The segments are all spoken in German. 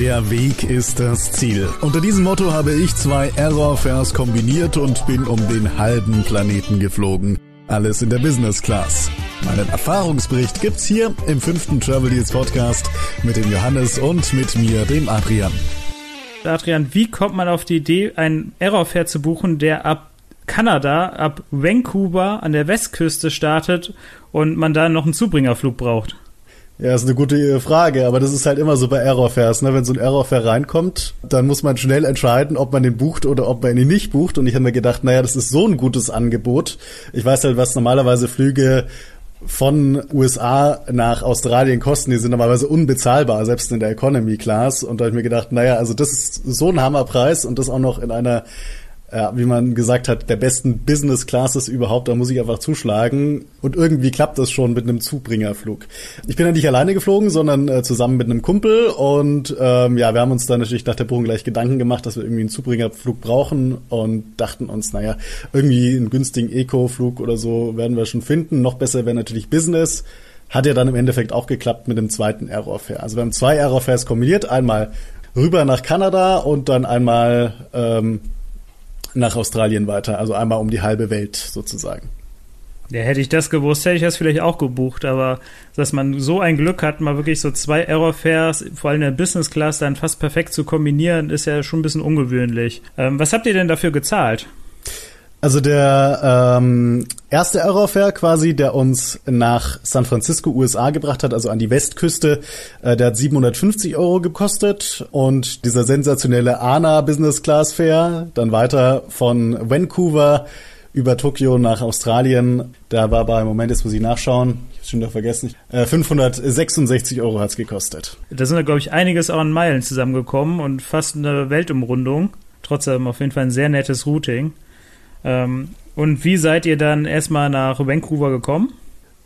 Der Weg ist das Ziel. Unter diesem Motto habe ich zwei Errorfairs kombiniert und bin um den halben Planeten geflogen. Alles in der Business Class. Meinen Erfahrungsbericht gibt's hier im fünften Travel Deals Podcast mit dem Johannes und mit mir, dem Adrian. Adrian, wie kommt man auf die Idee, einen Errorfair zu buchen, der ab Kanada, ab Vancouver an der Westküste startet und man da noch einen Zubringerflug braucht? Ja, ist eine gute Frage, aber das ist halt immer so bei Errorfairs, ne? Wenn so ein Errorfair reinkommt, dann muss man schnell entscheiden, ob man den bucht oder ob man ihn nicht bucht. Und ich habe mir gedacht, naja, das ist so ein gutes Angebot. Ich weiß halt, was normalerweise Flüge von USA nach Australien kosten, die sind normalerweise unbezahlbar, selbst in der Economy Class. Und da habe ich mir gedacht, naja, also das ist so ein Hammerpreis und das auch noch in einer ja, wie man gesagt hat, der besten Business Classes überhaupt, da muss ich einfach zuschlagen. Und irgendwie klappt das schon mit einem Zubringerflug. Ich bin ja nicht alleine geflogen, sondern äh, zusammen mit einem Kumpel. Und ähm, ja, wir haben uns dann natürlich nach der Buchung gleich Gedanken gemacht, dass wir irgendwie einen Zubringerflug brauchen und dachten uns, naja, irgendwie einen günstigen Eco-Flug oder so werden wir schon finden. Noch besser wäre natürlich Business. Hat ja dann im Endeffekt auch geklappt mit dem zweiten Aerofair. Also wir haben zwei Aerofairs kombiniert. Einmal rüber nach Kanada und dann einmal ähm, nach Australien weiter, also einmal um die halbe Welt sozusagen. Ja, hätte ich das gewusst, hätte ich das vielleicht auch gebucht, aber dass man so ein Glück hat, mal wirklich so zwei Aerofares, vor allem in der Business Class, dann fast perfekt zu kombinieren, ist ja schon ein bisschen ungewöhnlich. Ähm, was habt ihr denn dafür gezahlt? Also der ähm, erste Aerofair quasi, der uns nach San Francisco, USA gebracht hat, also an die Westküste, äh, der hat 750 Euro gekostet und dieser sensationelle ANA Business Class Fair, dann weiter von Vancouver über Tokio nach Australien, da war bei, Moment, jetzt muss ich nachschauen, ich hab's schon wieder vergessen, äh, 566 Euro hat's gekostet. Da sind da, glaube ich, einiges an Meilen zusammengekommen und fast eine Weltumrundung. Trotzdem auf jeden Fall ein sehr nettes Routing. Ähm, und wie seid ihr dann erstmal nach Vancouver gekommen?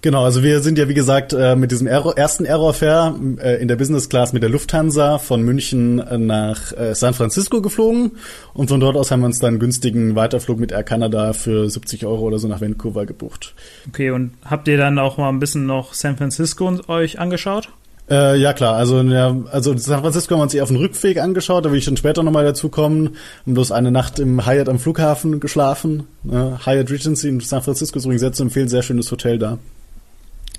Genau, also wir sind ja wie gesagt äh, mit diesem ersten Aerofair äh, in der Business Class mit der Lufthansa von München nach äh, San Francisco geflogen und von dort aus haben wir uns dann einen günstigen Weiterflug mit Air Canada für 70 Euro oder so nach Vancouver gebucht. Okay, und habt ihr dann auch mal ein bisschen noch San Francisco euch angeschaut? Äh, ja klar, also ja, also San Francisco haben wir uns eher auf dem Rückweg angeschaut, da will ich dann später nochmal dazu kommen. Haben bloß eine Nacht im Hyatt am Flughafen geschlafen. Äh, Hyatt Regency in San Francisco ist übrigens sehr zu empfehlen, sehr schönes Hotel da.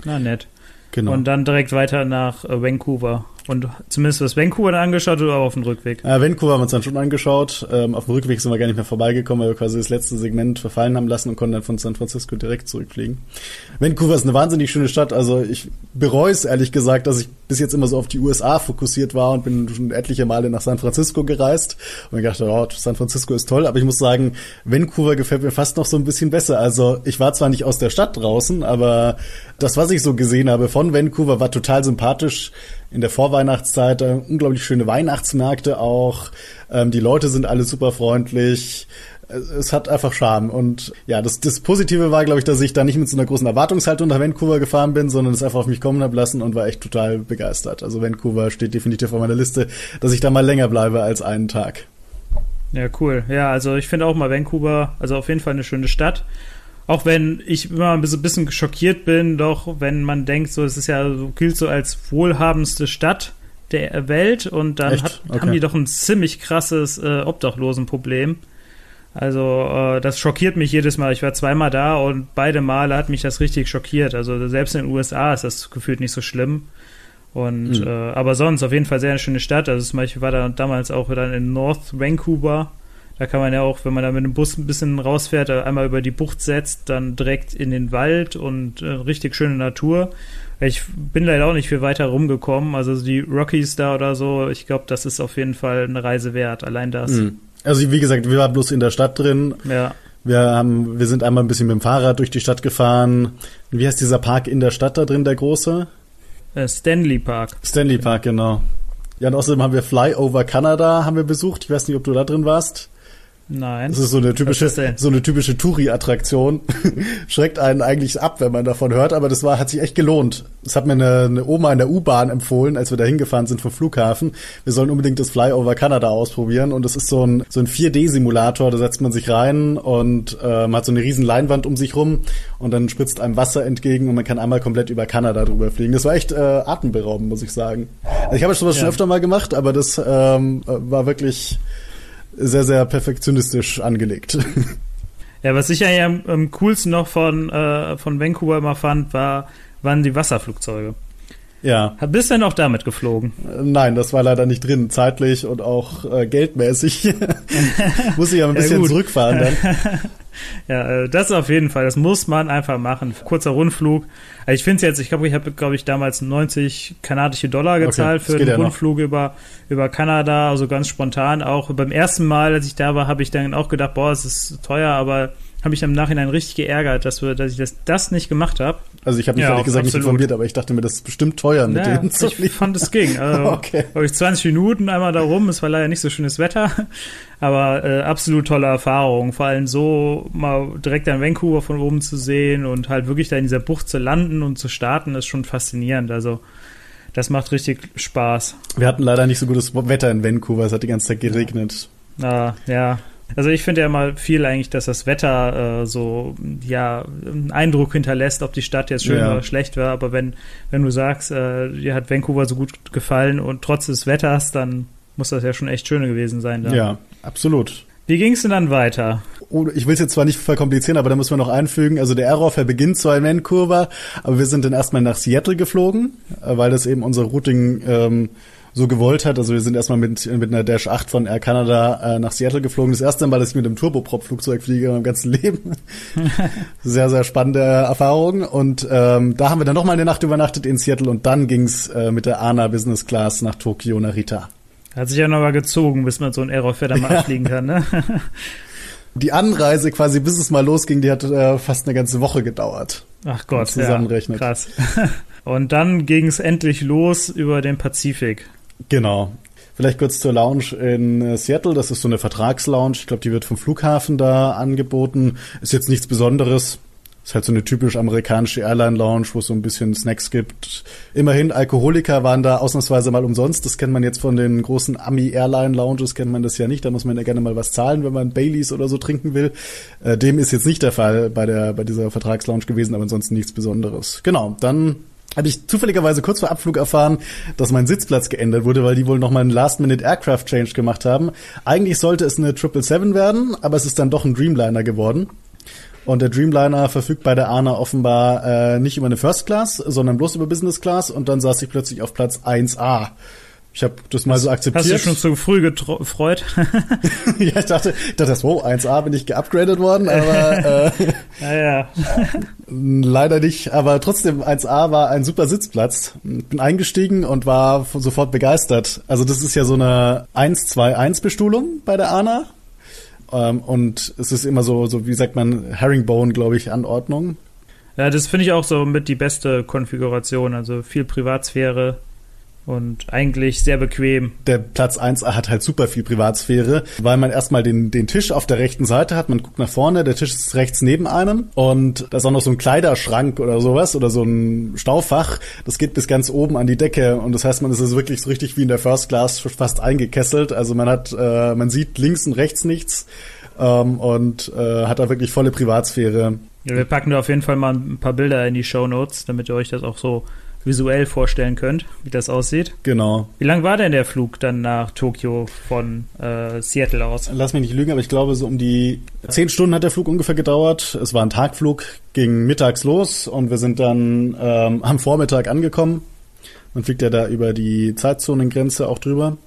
Na nett. Genau. Und dann direkt weiter nach äh, Vancouver. Und zumindest was Vancouver dann angeschaut oder auf dem Rückweg? Äh, Vancouver haben wir uns dann schon angeschaut. Ähm, auf dem Rückweg sind wir gar nicht mehr vorbeigekommen, weil wir quasi das letzte Segment verfallen haben lassen und konnten dann von San Francisco direkt zurückfliegen. Vancouver ist eine wahnsinnig schöne Stadt. Also ich bereue es ehrlich gesagt, dass ich bis jetzt immer so auf die USA fokussiert war und bin schon etliche Male nach San Francisco gereist und ich dachte, oh, San Francisco ist toll, aber ich muss sagen, Vancouver gefällt mir fast noch so ein bisschen besser. Also ich war zwar nicht aus der Stadt draußen, aber das, was ich so gesehen habe von Vancouver, war total sympathisch in der Vorweihnachtszeit äh, unglaublich schöne Weihnachtsmärkte auch. Ähm, die Leute sind alle super freundlich. Es hat einfach Charme. Und ja, das, das Positive war, glaube ich, dass ich da nicht mit so einer großen Erwartungshaltung nach Vancouver gefahren bin, sondern es einfach auf mich kommen habe lassen und war echt total begeistert. Also Vancouver steht definitiv auf meiner Liste, dass ich da mal länger bleibe als einen Tag. Ja, cool. Ja, also ich finde auch mal Vancouver, also auf jeden Fall eine schöne Stadt. Auch wenn ich immer ein bisschen schockiert bin, doch wenn man denkt, so es ist ja so gilt so als wohlhabendste Stadt der Welt und dann hat, okay. haben die doch ein ziemlich krasses äh, Obdachlosenproblem. Also äh, das schockiert mich jedes Mal. Ich war zweimal da und beide Male hat mich das richtig schockiert. Also selbst in den USA ist das gefühlt nicht so schlimm. Und mhm. äh, aber sonst auf jeden Fall sehr eine schöne Stadt. Also zum Beispiel war da damals auch dann in North Vancouver da kann man ja auch, wenn man da mit dem Bus ein bisschen rausfährt, einmal über die Bucht setzt, dann direkt in den Wald und äh, richtig schöne Natur. Ich bin leider auch nicht viel weiter rumgekommen. Also die Rockies da oder so, ich glaube, das ist auf jeden Fall eine Reise wert. Allein das. Mhm. Also wie gesagt, wir waren bloß in der Stadt drin. Ja. Wir haben, wir sind einmal ein bisschen mit dem Fahrrad durch die Stadt gefahren. Wie heißt dieser Park in der Stadt da drin, der große? Äh, Stanley Park. Stanley Park, genau. Ja, und außerdem haben wir Flyover Canada haben wir besucht. Ich weiß nicht, ob du da drin warst. Nein. Das ist so eine typische, so eine typische Touri-Attraktion. Schreckt einen eigentlich ab, wenn man davon hört, aber das war, hat sich echt gelohnt. Das hat mir eine, eine Oma in der U-Bahn empfohlen, als wir da hingefahren sind vom Flughafen. Wir sollen unbedingt das Flyover Kanada ausprobieren und das ist so ein, so ein 4D-Simulator, da setzt man sich rein und ähm, hat so eine riesen Leinwand um sich rum und dann spritzt einem Wasser entgegen und man kann einmal komplett über Kanada drüber fliegen. Das war echt äh, atemberaubend, muss ich sagen. Also ich habe sowas ja. schon öfter mal gemacht, aber das ähm, war wirklich sehr, sehr perfektionistisch angelegt. Ja, was ich ja am, coolsten noch von, äh, von Vancouver immer fand, war, waren die Wasserflugzeuge. Ja. Bist du denn auch damit geflogen? Nein, das war leider nicht drin, zeitlich und auch äh, geldmäßig. Muss ich ja ein bisschen ja, zurückfahren dann. ja, äh, das auf jeden Fall. Das muss man einfach machen. Kurzer Rundflug. Also ich finde es jetzt, ich glaube, ich habe, glaube ich, damals 90 kanadische Dollar gezahlt okay, für den ja Rundflug über, über Kanada, also ganz spontan. Auch beim ersten Mal, als ich da war, habe ich dann auch gedacht, boah, es ist teuer, aber habe mich im Nachhinein richtig geärgert, dass, wir, dass ich das, das nicht gemacht habe. Also ich habe mich ja, ehrlich gesagt absolut. nicht informiert, aber ich dachte mir, das ist bestimmt teuer mit ja, denen zu Ich fand es ging. Also, okay. Ich 20 Minuten einmal da rum. Es war leider nicht so schönes Wetter, aber äh, absolut tolle Erfahrung. Vor allem so mal direkt an Vancouver von oben zu sehen und halt wirklich da in dieser Bucht zu landen und zu starten, ist schon faszinierend. Also das macht richtig Spaß. Wir hatten leider nicht so gutes Wetter in Vancouver. Es hat die ganze Zeit geregnet. Ah, ja, also ich finde ja mal viel eigentlich, dass das Wetter äh, so ja einen Eindruck hinterlässt, ob die Stadt jetzt schön ja. oder schlecht war. Aber wenn wenn du sagst, äh, dir hat Vancouver so gut gefallen und trotz des Wetters, dann muss das ja schon echt schön gewesen sein. Da. Ja, absolut. Wie ging es denn dann weiter? Oh, ich will es jetzt zwar nicht verkomplizieren, aber da muss man noch einfügen. Also der Aerofair beginnt zwar in Vancouver, aber wir sind dann erstmal nach Seattle geflogen, äh, weil das eben unser Routing ähm, so gewollt hat. Also wir sind erstmal mit, mit einer Dash 8 von Air Canada äh, nach Seattle geflogen. Das erste Mal, dass ich mit einem Turboprop-Flugzeug fliege in meinem ganzen Leben. sehr, sehr spannende Erfahrung. Und ähm, da haben wir dann nochmal eine Nacht übernachtet in Seattle und dann ging's äh, mit der ANA Business Class nach Tokio, Narita. Hat sich ja noch mal gezogen, bis man so ein dann mal ja. fliegen kann, ne? die Anreise quasi, bis es mal losging, die hat äh, fast eine ganze Woche gedauert. Ach Gott, zusammenrechnet. Ja, krass. Und dann ging es endlich los über den Pazifik. Genau. Vielleicht kurz zur Lounge in äh, Seattle. Das ist so eine Vertragslounge. Ich glaube, die wird vom Flughafen da angeboten. Ist jetzt nichts Besonderes. Ist halt so eine typisch amerikanische Airline-Lounge, wo es so ein bisschen Snacks gibt. Immerhin, Alkoholiker waren da ausnahmsweise mal umsonst. Das kennt man jetzt von den großen Ami-Airline-Lounges, kennt man das ja nicht. Da muss man ja gerne mal was zahlen, wenn man Baileys oder so trinken will. Äh, dem ist jetzt nicht der Fall bei der, bei dieser Vertragslounge gewesen, aber ansonsten nichts Besonderes. Genau, dann habe ich zufälligerweise kurz vor Abflug erfahren, dass mein Sitzplatz geändert wurde, weil die wohl noch mal einen Last-Minute-Aircraft-Change gemacht haben. Eigentlich sollte es eine 777 werden, aber es ist dann doch ein Dreamliner geworden. Und der Dreamliner verfügt bei der ANA offenbar äh, nicht über eine First Class, sondern bloß über Business Class. Und dann saß ich plötzlich auf Platz 1A. Ich habe das mal so akzeptiert. Hast du schon zu früh gefreut? ja, ich dachte, ich dachte, wow, 1A bin ich geupgradet worden, aber äh, ja, ja. leider nicht. Aber trotzdem, 1A war ein super Sitzplatz. Bin eingestiegen und war sofort begeistert. Also das ist ja so eine 1-2-1-Bestuhlung bei der ANA. Ähm, und es ist immer so, so wie sagt man, Herringbone, glaube ich, Anordnung. Ja, das finde ich auch so mit die beste Konfiguration. Also viel Privatsphäre, und eigentlich sehr bequem. Der Platz 1 hat halt super viel Privatsphäre, weil man erstmal den, den Tisch auf der rechten Seite hat, man guckt nach vorne, der Tisch ist rechts neben einem und da ist auch noch so ein Kleiderschrank oder sowas oder so ein Staufach, das geht bis ganz oben an die Decke und das heißt, man ist also wirklich so richtig wie in der First Class fast eingekesselt, also man hat, äh, man sieht links und rechts nichts ähm, und äh, hat da wirklich volle Privatsphäre. Ja, wir packen da auf jeden Fall mal ein paar Bilder in die Show Notes, damit ihr euch das auch so visuell vorstellen könnt, wie das aussieht. Genau. Wie lang war denn der Flug dann nach Tokio von äh, Seattle aus? Lass mich nicht lügen, aber ich glaube, so um die zehn Stunden hat der Flug ungefähr gedauert. Es war ein Tagflug, ging mittags los und wir sind dann ähm, am Vormittag angekommen. Man fliegt ja da über die Zeitzonengrenze auch drüber.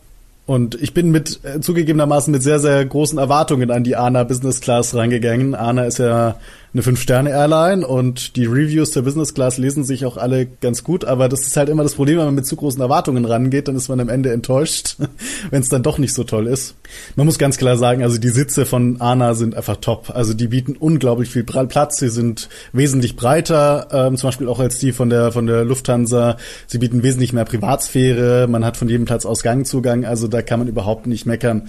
Und ich bin mit äh, zugegebenermaßen mit sehr, sehr großen Erwartungen an die ANA Business Class reingegangen. ANA ist ja eine Fünf-Sterne-Airline und die Reviews der Business Class lesen sich auch alle ganz gut, aber das ist halt immer das Problem, wenn man mit zu großen Erwartungen rangeht, dann ist man am Ende enttäuscht, wenn es dann doch nicht so toll ist. Man muss ganz klar sagen, also die Sitze von ANA sind einfach top. Also die bieten unglaublich viel Platz, sie sind wesentlich breiter, ähm, zum Beispiel auch als die von der von der Lufthansa. Sie bieten wesentlich mehr Privatsphäre, man hat von jedem Platz aus Gangzugang, also da da kann man überhaupt nicht meckern.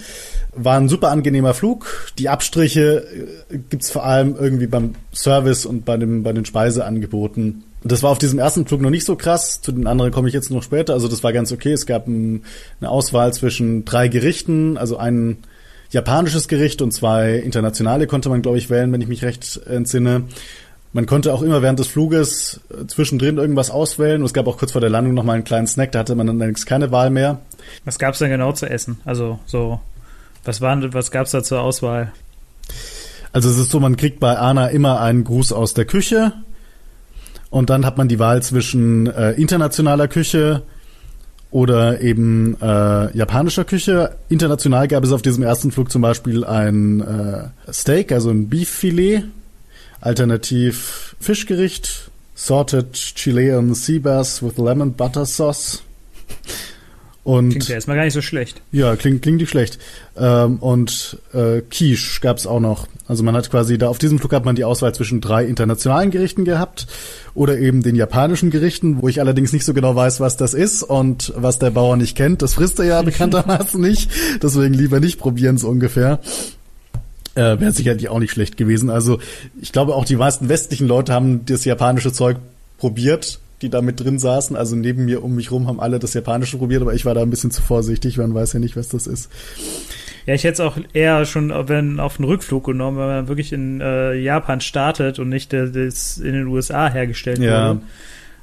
War ein super angenehmer Flug. Die Abstriche äh, gibt's vor allem irgendwie beim Service und bei, dem, bei den Speiseangeboten. Das war auf diesem ersten Flug noch nicht so krass. Zu den anderen komme ich jetzt noch später. Also das war ganz okay. Es gab ein, eine Auswahl zwischen drei Gerichten, also ein japanisches Gericht und zwei internationale konnte man, glaube ich, wählen, wenn ich mich recht entsinne. Man konnte auch immer während des Fluges äh, zwischendrin irgendwas auswählen. Und es gab auch kurz vor der Landung noch mal einen kleinen Snack, da hatte man dann allerdings keine Wahl mehr. Was gab's denn genau zu essen? Also so, was waren, was gab's da zur Auswahl? Also es ist so, man kriegt bei Ana immer einen Gruß aus der Küche und dann hat man die Wahl zwischen äh, internationaler Küche oder eben äh, japanischer Küche. International gab es auf diesem ersten Flug zum Beispiel ein äh, Steak, also ein Beeffilet Alternativ Fischgericht, Sorted Chilean Sea Bass with Lemon Butter Sauce. Und klingt ja erstmal gar nicht so schlecht. Ja, klingt, klingt nicht schlecht. Ähm, und äh, Quiche gab's auch noch. Also man hat quasi da auf diesem Flug hat man die Auswahl zwischen drei internationalen Gerichten gehabt oder eben den japanischen Gerichten, wo ich allerdings nicht so genau weiß, was das ist und was der Bauer nicht kennt. Das frisst er ja bekanntermaßen nicht. Deswegen lieber nicht probieren so ungefähr äh, wäre sicherlich auch nicht schlecht gewesen. Also ich glaube auch die meisten westlichen Leute haben das japanische Zeug probiert, die da mit drin saßen. Also neben mir, um mich rum, haben alle das japanische probiert, aber ich war da ein bisschen zu vorsichtig, man weiß ja nicht, was das ist. Ja, ich hätte es auch eher schon wenn, auf den Rückflug genommen, wenn man wirklich in äh, Japan startet und nicht äh, das in den USA hergestellt ja. wurde.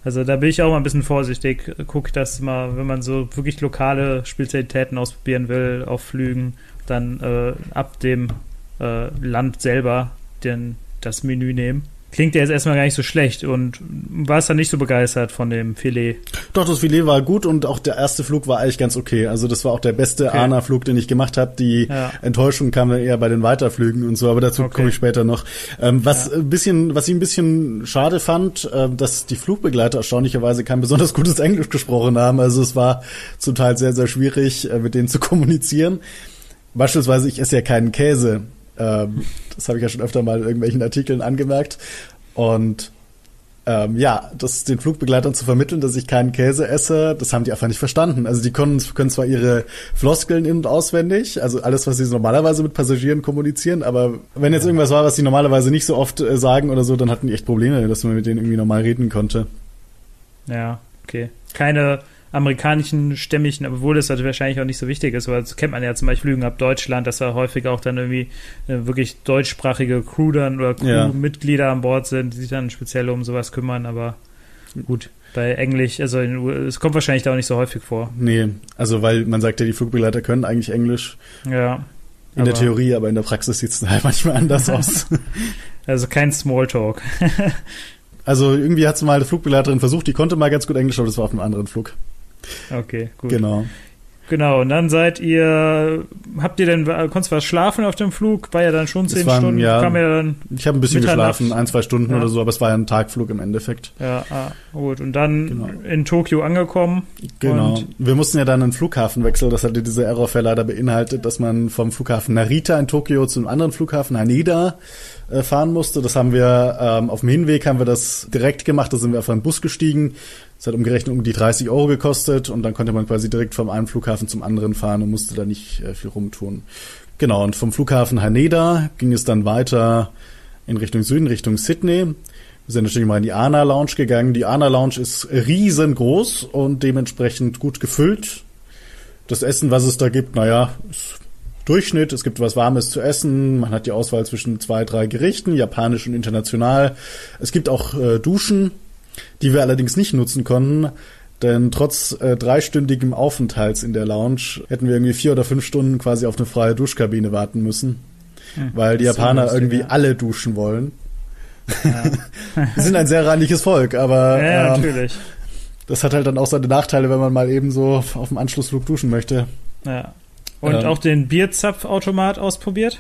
Also da bin ich auch mal ein bisschen vorsichtig. Guck das mal, wenn man so wirklich lokale Spezialitäten ausprobieren will auf Flügen, dann äh, ab dem äh, Land selber den, das Menü nehmen. Klingt ja jetzt erstmal gar nicht so schlecht und war es dann nicht so begeistert von dem Filet? Doch, das Filet war gut und auch der erste Flug war eigentlich ganz okay. Also das war auch der beste okay. ANA-Flug, den ich gemacht habe. Die ja. Enttäuschung kam dann eher bei den Weiterflügen und so, aber dazu okay. komme ich später noch. Ähm, was ja. ein bisschen, was ich ein bisschen schade fand, äh, dass die Flugbegleiter erstaunlicherweise kein besonders gutes Englisch gesprochen haben. Also es war zum Teil sehr, sehr schwierig, äh, mit denen zu kommunizieren. Beispielsweise, ich esse ja keinen Käse. Ähm, das habe ich ja schon öfter mal in irgendwelchen Artikeln angemerkt. Und ähm, ja, das den Flugbegleitern zu vermitteln, dass ich keinen Käse esse, das haben die einfach nicht verstanden. Also die können, können zwar ihre Floskeln in- und auswendig, also alles, was sie normalerweise mit Passagieren kommunizieren, aber wenn jetzt irgendwas war, was sie normalerweise nicht so oft äh, sagen oder so, dann hatten die echt Probleme, dass man mit denen irgendwie normal reden konnte. Ja, okay. Keine amerikanischen stämmigen, obwohl das halt wahrscheinlich auch nicht so wichtig ist, weil das kennt man ja zum Beispiel Flügen ab Deutschland, dass da häufig auch dann irgendwie äh, wirklich deutschsprachige Crew dann oder Crewmitglieder ja. an Bord sind, die sich dann speziell um sowas kümmern, aber gut. Bei Englisch, also es kommt wahrscheinlich da auch nicht so häufig vor. Nee, also weil man sagt ja, die Flugbegleiter können eigentlich Englisch. Ja. In der Theorie, aber in der Praxis sieht es halt manchmal anders aus. Also kein Smalltalk. also irgendwie hat es mal eine Flugbegleiterin versucht, die konnte mal ganz gut Englisch, aber das war auf einem anderen Flug. Okay, gut. Genau. Genau, und dann seid ihr, habt ihr denn, konntest du was schlafen auf dem Flug? War ja dann schon zehn waren, Stunden? Ja, kam ja dann ich habe ein bisschen geschlafen, ein, zwei Stunden ja. oder so, aber es war ja ein Tagflug im Endeffekt. Ja, ah, gut. Und dann genau. in Tokio angekommen. Genau. Wir mussten ja dann einen Flughafenwechsel, das hatte diese Errorfälle leider beinhaltet, dass man vom Flughafen Narita in Tokio zum anderen Flughafen Haneda äh, fahren musste. Das haben wir ähm, auf dem Hinweg haben wir das direkt gemacht, da sind wir auf einen Bus gestiegen es hat umgerechnet um die 30 Euro gekostet und dann konnte man quasi direkt vom einen Flughafen zum anderen fahren und musste da nicht äh, viel rumtun. Genau, und vom Flughafen Haneda ging es dann weiter in Richtung Süden, Richtung Sydney. Wir sind natürlich mal in die Ana Lounge gegangen. Die Ana Lounge ist riesengroß und dementsprechend gut gefüllt. Das Essen, was es da gibt, naja, ist Durchschnitt. Es gibt was Warmes zu essen. Man hat die Auswahl zwischen zwei, drei Gerichten, japanisch und international. Es gibt auch äh, Duschen die wir allerdings nicht nutzen konnten. Denn trotz äh, dreistündigem Aufenthalts in der Lounge hätten wir irgendwie vier oder fünf Stunden quasi auf eine freie Duschkabine warten müssen. Hm, weil die Japaner lustig, irgendwie ja. alle duschen wollen. Ja. Wir sind ein sehr reinliches Volk, aber ja, ähm, natürlich. das hat halt dann auch seine Nachteile, wenn man mal eben so auf dem Anschlussflug duschen möchte. Ja. Und ähm, auch den Bierzapfautomat ausprobiert?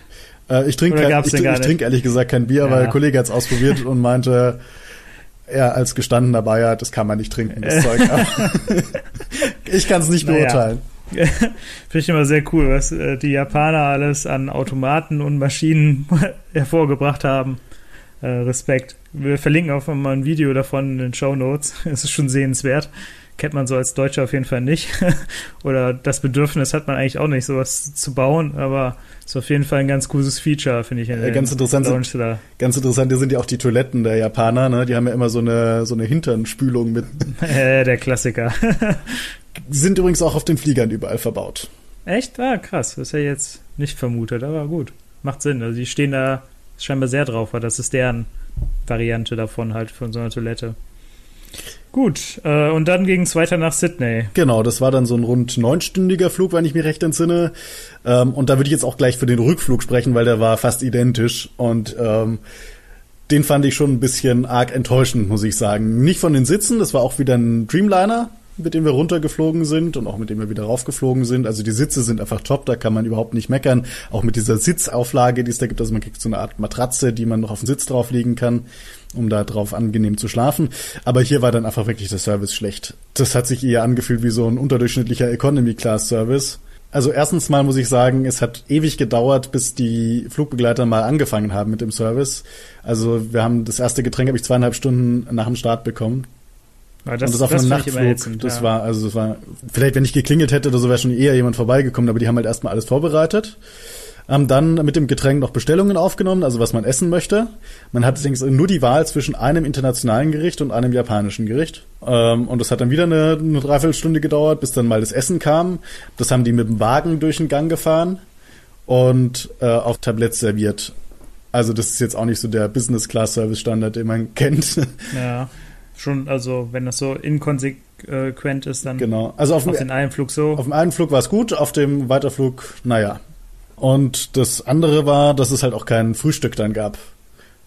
Äh, ich trinke ich, ich, ich trink ehrlich gesagt kein Bier, weil ein Kollege hat es ausprobiert und meinte, er als gestandener Bayer, das kann man nicht trinken, das Zeug. ich kann es nicht naja. beurteilen. Finde ich immer sehr cool, was äh, die Japaner alles an Automaten und Maschinen hervorgebracht haben. Äh, Respekt. Wir verlinken auch mal ein Video davon in den Show Notes. Es ist schon sehenswert. Kennt man so als Deutscher auf jeden Fall nicht. Oder das Bedürfnis hat man eigentlich auch nicht, sowas zu bauen, aber ist auf jeden Fall ein ganz cooles Feature, finde ich. In ganz interessant, sind, ganz interessant sind ja auch die Toiletten der Japaner, ne? Die haben ja immer so eine, so eine Hinternspülung mit. äh, der Klassiker. sind übrigens auch auf den Fliegern überall verbaut. Echt? Ah, krass. Das ist ja jetzt nicht vermutet, aber gut. Macht Sinn. Also die stehen da scheinbar sehr drauf, weil das ist deren Variante davon halt von so einer Toilette. Gut, äh, und dann ging es weiter nach Sydney. Genau, das war dann so ein rund neunstündiger Flug, wenn ich mich recht entsinne. Ähm, und da würde ich jetzt auch gleich für den Rückflug sprechen, weil der war fast identisch. Und ähm, den fand ich schon ein bisschen arg enttäuschend, muss ich sagen. Nicht von den Sitzen, das war auch wieder ein Dreamliner, mit dem wir runtergeflogen sind und auch mit dem wir wieder raufgeflogen sind. Also die Sitze sind einfach top, da kann man überhaupt nicht meckern. Auch mit dieser Sitzauflage, die es da gibt, also man kriegt so eine Art Matratze, die man noch auf den Sitz drauflegen kann, um da drauf angenehm zu schlafen. Aber hier war dann einfach wirklich der Service schlecht. Das hat sich eher angefühlt wie so ein unterdurchschnittlicher Economy-Class-Service. Also erstens mal muss ich sagen, es hat ewig gedauert, bis die Flugbegleiter mal angefangen haben mit dem Service. Also wir haben das erste Getränk habe ich zweieinhalb Stunden nach dem Start bekommen. Das, und das auf das einem Nachtflug. Das ja. war, also das war, vielleicht wenn ich geklingelt hätte oder so, wäre schon eher jemand vorbeigekommen, aber die haben halt erstmal alles vorbereitet. Haben dann mit dem Getränk noch Bestellungen aufgenommen, also was man essen möchte. Man hat allerdings nur die Wahl zwischen einem internationalen Gericht und einem japanischen Gericht. Ähm, und das hat dann wieder eine, eine Dreiviertelstunde gedauert, bis dann mal das Essen kam. Das haben die mit dem Wagen durch den Gang gefahren und äh, auf Tabletts serviert. Also das ist jetzt auch nicht so der Business-Class-Service-Standard, den man kennt. Ja schon, also wenn das so inkonsequent ist, dann genau. also auf, auf den einen Flug so. Auf dem einen Flug war es gut, auf dem Weiterflug, naja. Und das andere war, dass es halt auch kein Frühstück dann gab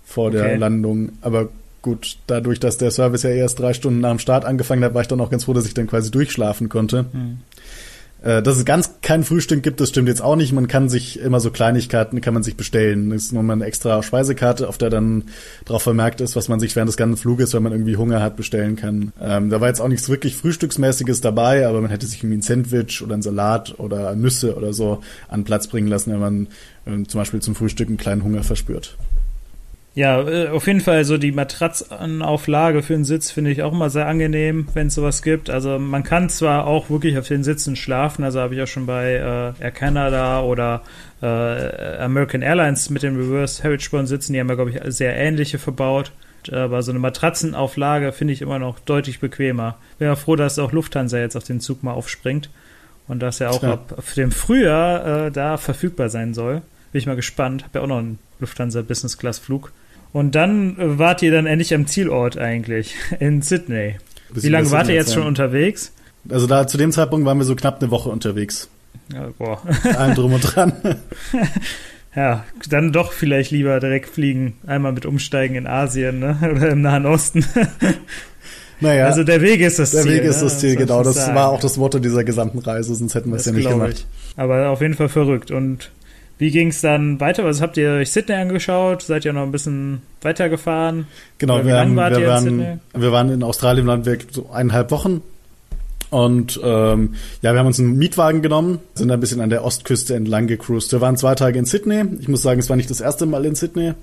vor okay. der Landung. Aber gut, dadurch, dass der Service ja erst drei Stunden nach dem Start angefangen hat, war ich dann auch ganz froh, dass ich dann quasi durchschlafen konnte. Hm. Äh, dass es ganz kein Frühstück gibt, das stimmt jetzt auch nicht. Man kann sich immer so Kleinigkeiten kann man sich bestellen. Das ist nochmal eine extra Speisekarte, auf der dann drauf vermerkt ist, was man sich während des ganzen Fluges, wenn man irgendwie Hunger hat, bestellen kann. Ähm, da war jetzt auch nichts wirklich Frühstücksmäßiges dabei, aber man hätte sich irgendwie ein Sandwich oder ein Salat oder Nüsse oder so an Platz bringen lassen, wenn man äh, zum Beispiel zum Frühstück einen kleinen Hunger verspürt. Ja, äh, auf jeden Fall so die Matratzenauflage für den Sitz finde ich auch immer sehr angenehm, wenn es sowas gibt. Also man kann zwar auch wirklich auf den Sitzen schlafen, also habe ich auch schon bei äh, Air Canada oder äh, American Airlines mit den Reverse Heritageborn sitzen, die haben ja, glaube ich, sehr ähnliche verbaut. Aber so eine Matratzenauflage finde ich immer noch deutlich bequemer. Bin ja froh, dass auch Lufthansa jetzt auf den Zug mal aufspringt und dass er auch ja. ab dem Frühjahr äh, da verfügbar sein soll. Bin ich mal gespannt. Habe ja auch noch einen Lufthansa Business Class Flug. Und dann äh, wart ihr dann endlich am Zielort eigentlich, in Sydney. Wie lange wart ihr jetzt schon unterwegs? Also da zu dem Zeitpunkt waren wir so knapp eine Woche unterwegs. Ja, boah. Allem drum und dran. ja, dann doch vielleicht lieber direkt fliegen. Einmal mit Umsteigen in Asien ne? oder im Nahen Osten. Naja, also der Weg ist das der Ziel. Der Weg ist ne? das Ziel, genau. Das sagen. war auch das Motto dieser gesamten Reise, sonst hätten wir es ja nicht gemacht. Ich. Aber auf jeden Fall verrückt. Und wie ging es dann weiter? Was habt ihr euch Sydney angeschaut? Seid ihr noch ein bisschen weitergefahren? Genau, wir, haben, wir, waren, wir waren in Australien waren wir so eineinhalb Wochen. Und ähm, ja, wir haben uns einen Mietwagen genommen, sind ein bisschen an der Ostküste entlang gecruised. Wir waren zwei Tage in Sydney. Ich muss sagen, es war nicht das erste Mal in Sydney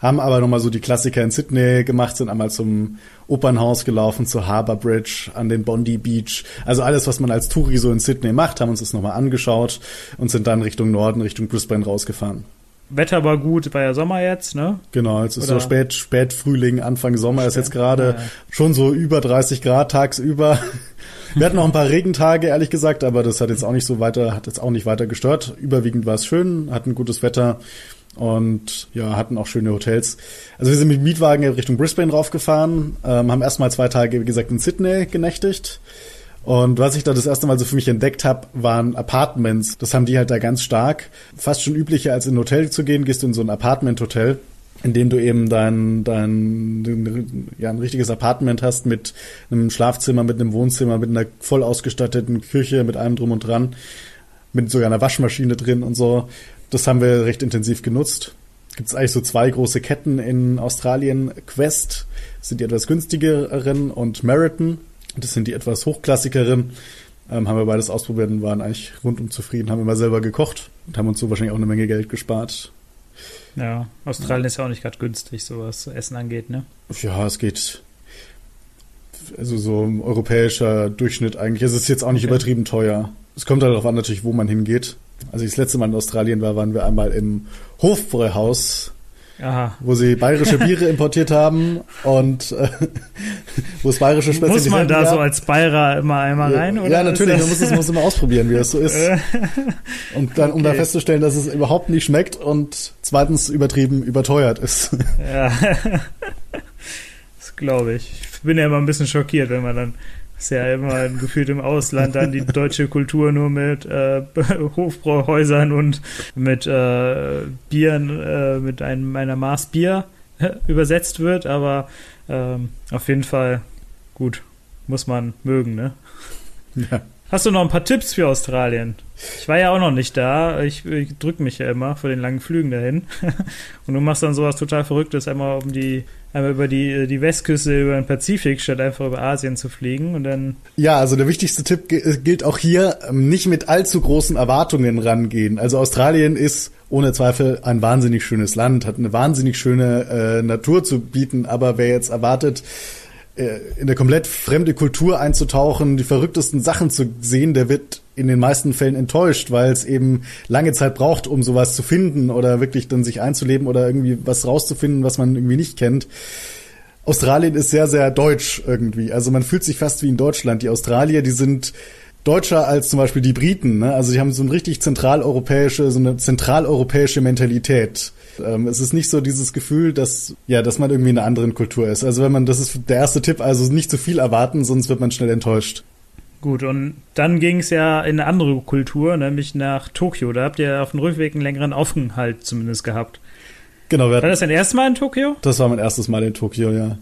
haben aber nochmal so die Klassiker in Sydney gemacht, sind einmal zum Opernhaus gelaufen, zur Harbour Bridge, an den Bondi Beach. Also alles, was man als Touri so in Sydney macht, haben uns das nochmal angeschaut und sind dann Richtung Norden, Richtung Brisbane rausgefahren. Wetter war gut, war ja Sommer jetzt, ne? Genau, es ist Oder? so spät, spät Frühling, Anfang Sommer ist jetzt gerade ja. schon so über 30 Grad tagsüber. Wir hatten noch ein paar Regentage, ehrlich gesagt, aber das hat jetzt auch nicht so weiter, hat jetzt auch nicht weiter gestört. Überwiegend war es schön, hatten gutes Wetter und ja, hatten auch schöne Hotels. Also wir sind mit Mietwagen Richtung Brisbane raufgefahren, ähm, haben erstmal zwei Tage, wie gesagt, in Sydney genächtigt. Und was ich da das erste Mal so für mich entdeckt habe, waren Apartments. Das haben die halt da ganz stark. Fast schon üblicher als in ein Hotel zu gehen, gehst du in so ein Apartment-Hotel, in dem du eben dein, dein, ja, ein richtiges Apartment hast mit einem Schlafzimmer, mit einem Wohnzimmer, mit einer voll ausgestatteten Küche, mit allem drum und dran, mit sogar einer Waschmaschine drin und so. Das haben wir recht intensiv genutzt. Gibt es eigentlich so zwei große Ketten in Australien. Quest sind die etwas günstigeren und Meriton, das sind die etwas hochklassigeren. Ähm, haben wir beides ausprobiert und waren eigentlich rundum zufrieden, haben immer selber gekocht und haben uns so wahrscheinlich auch eine Menge Geld gespart. Ja, Australien ja. ist ja auch nicht gerade günstig, so was Essen angeht, ne? Ja, es geht Also so ein europäischer Durchschnitt eigentlich. Es ist jetzt auch nicht okay. übertrieben teuer. Es kommt halt darauf an, natürlich, wo man hingeht. Als ich das letzte Mal in Australien war, waren wir einmal im Hofbräuhaus Aha. wo sie bayerische Biere importiert haben und äh, wo es bayerische Spezialitäten Muss man da gab. so als Bayerer immer einmal rein? Oder ja, natürlich, man muss es muss immer ausprobieren, wie das so ist. und dann, um okay. da festzustellen, dass es überhaupt nicht schmeckt und zweitens übertrieben überteuert ist. ja, das glaube ich. Ich bin ja immer ein bisschen schockiert, wenn man dann ist ja immer gefühlt im Ausland dann die deutsche Kultur nur mit äh, Hofbräuhäusern und mit äh, Bieren, äh, mit einem, einer Maß Bier übersetzt wird, aber ähm, auf jeden Fall gut, muss man mögen, ne? Ja. Hast du noch ein paar Tipps für Australien? Ich war ja auch noch nicht da. Ich, ich drücke mich ja immer vor den langen Flügen dahin. Und du machst dann sowas total Verrücktes, einmal um die, einmal über die, die Westküste, über den Pazifik, statt einfach über Asien zu fliegen. Und dann. Ja, also der wichtigste Tipp gilt auch hier, ähm, nicht mit allzu großen Erwartungen rangehen. Also Australien ist ohne Zweifel ein wahnsinnig schönes Land, hat eine wahnsinnig schöne äh, Natur zu bieten, aber wer jetzt erwartet, äh, in eine komplett fremde Kultur einzutauchen, die verrücktesten Sachen zu sehen, der wird in den meisten Fällen enttäuscht, weil es eben lange Zeit braucht, um sowas zu finden oder wirklich dann sich einzuleben oder irgendwie was rauszufinden, was man irgendwie nicht kennt. Australien ist sehr, sehr deutsch irgendwie. Also man fühlt sich fast wie in Deutschland. Die Australier, die sind deutscher als zum Beispiel die Briten. Ne? Also die haben so eine richtig zentraleuropäische, so eine zentraleuropäische Mentalität. Ähm, es ist nicht so dieses Gefühl, dass, ja, dass man irgendwie in einer anderen Kultur ist. Also wenn man, das ist der erste Tipp, also nicht zu viel erwarten, sonst wird man schnell enttäuscht. Gut, und dann ging es ja in eine andere Kultur, nämlich nach Tokio. Da habt ihr auf dem Rückweg einen längeren Aufenthalt zumindest gehabt. Genau. War das dein erstes Mal in Tokio? Das war mein erstes Mal in Tokio, ja.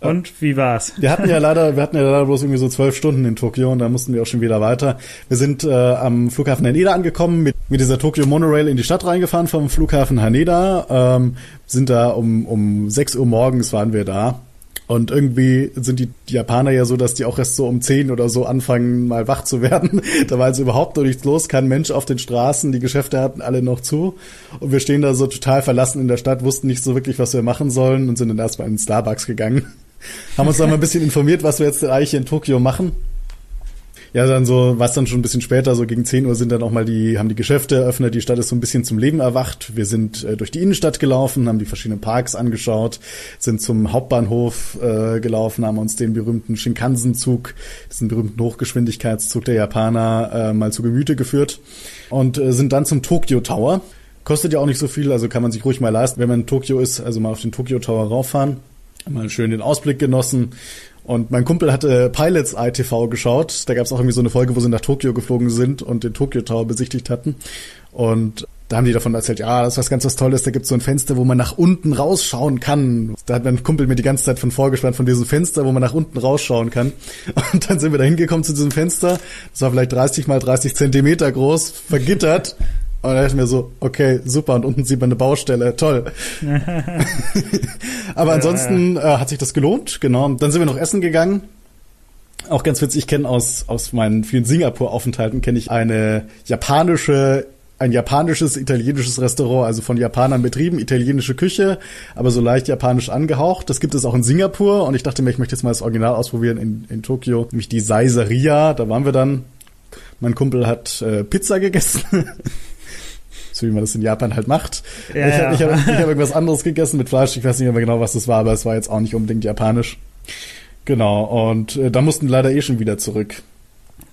Und wie war's? Wir hatten ja leider, wir hatten ja leider bloß irgendwie so zwölf Stunden in Tokio und da mussten wir auch schon wieder weiter. Wir sind äh, am Flughafen Haneda angekommen, mit, mit dieser Tokyo Monorail in die Stadt reingefahren vom Flughafen Haneda, ähm, sind da um, um sechs Uhr morgens waren wir da. Und irgendwie sind die, Japaner ja so, dass die auch erst so um zehn oder so anfangen, mal wach zu werden. da war also überhaupt noch nichts los, kein Mensch auf den Straßen, die Geschäfte hatten alle noch zu. Und wir stehen da so total verlassen in der Stadt, wussten nicht so wirklich, was wir machen sollen und sind dann erstmal in Starbucks gegangen haben uns dann mal ein bisschen informiert, was wir jetzt eigentlich in Tokio machen. Ja, dann so, was dann schon ein bisschen später, so gegen 10 Uhr sind dann auch mal die, haben die Geschäfte eröffnet, die Stadt ist so ein bisschen zum Leben erwacht. Wir sind äh, durch die Innenstadt gelaufen, haben die verschiedenen Parks angeschaut, sind zum Hauptbahnhof äh, gelaufen, haben uns den berühmten Shinkansen-Zug, diesen berühmten Hochgeschwindigkeitszug der Japaner, äh, mal zu Gemüte geführt und äh, sind dann zum Tokyo Tower. Kostet ja auch nicht so viel, also kann man sich ruhig mal leisten, wenn man in Tokio ist, also mal auf den Tokyo Tower rauffahren mal schön den Ausblick genossen. Und mein Kumpel hatte Pilots ITV geschaut. Da gab es auch irgendwie so eine Folge, wo sie nach Tokio geflogen sind und den Tokyo Tower besichtigt hatten. Und da haben die davon erzählt, ja, das ist was ganz was Tolles, da gibt es so ein Fenster, wo man nach unten rausschauen kann. Da hat mein Kumpel mir die ganze Zeit von vorgespannt, von diesem Fenster, wo man nach unten rausschauen kann. Und dann sind wir da hingekommen zu diesem Fenster. Das war vielleicht 30 mal 30 Zentimeter groß, vergittert. Und dann dachte ich mir so, okay, super, und unten sieht man eine Baustelle, toll. Aber ansonsten äh, hat sich das gelohnt, genau. Dann sind wir noch essen gegangen. Auch ganz witzig, ich kenne aus, aus meinen vielen Singapur-Aufenthalten kenne ich eine japanische ein japanisches, italienisches Restaurant, also von Japanern betrieben, italienische Küche, aber so leicht japanisch angehaucht. Das gibt es auch in Singapur und ich dachte mir, ich möchte jetzt mal das Original ausprobieren in, in Tokio, nämlich die Saiseria. Da waren wir dann. Mein Kumpel hat äh, Pizza gegessen. so wie man das in Japan halt macht. Ja, ich habe ich hab, ich hab irgendwas anderes gegessen mit Fleisch, ich weiß nicht mehr genau, was das war, aber es war jetzt auch nicht unbedingt japanisch. Genau, und äh, da mussten leider eh schon wieder zurück.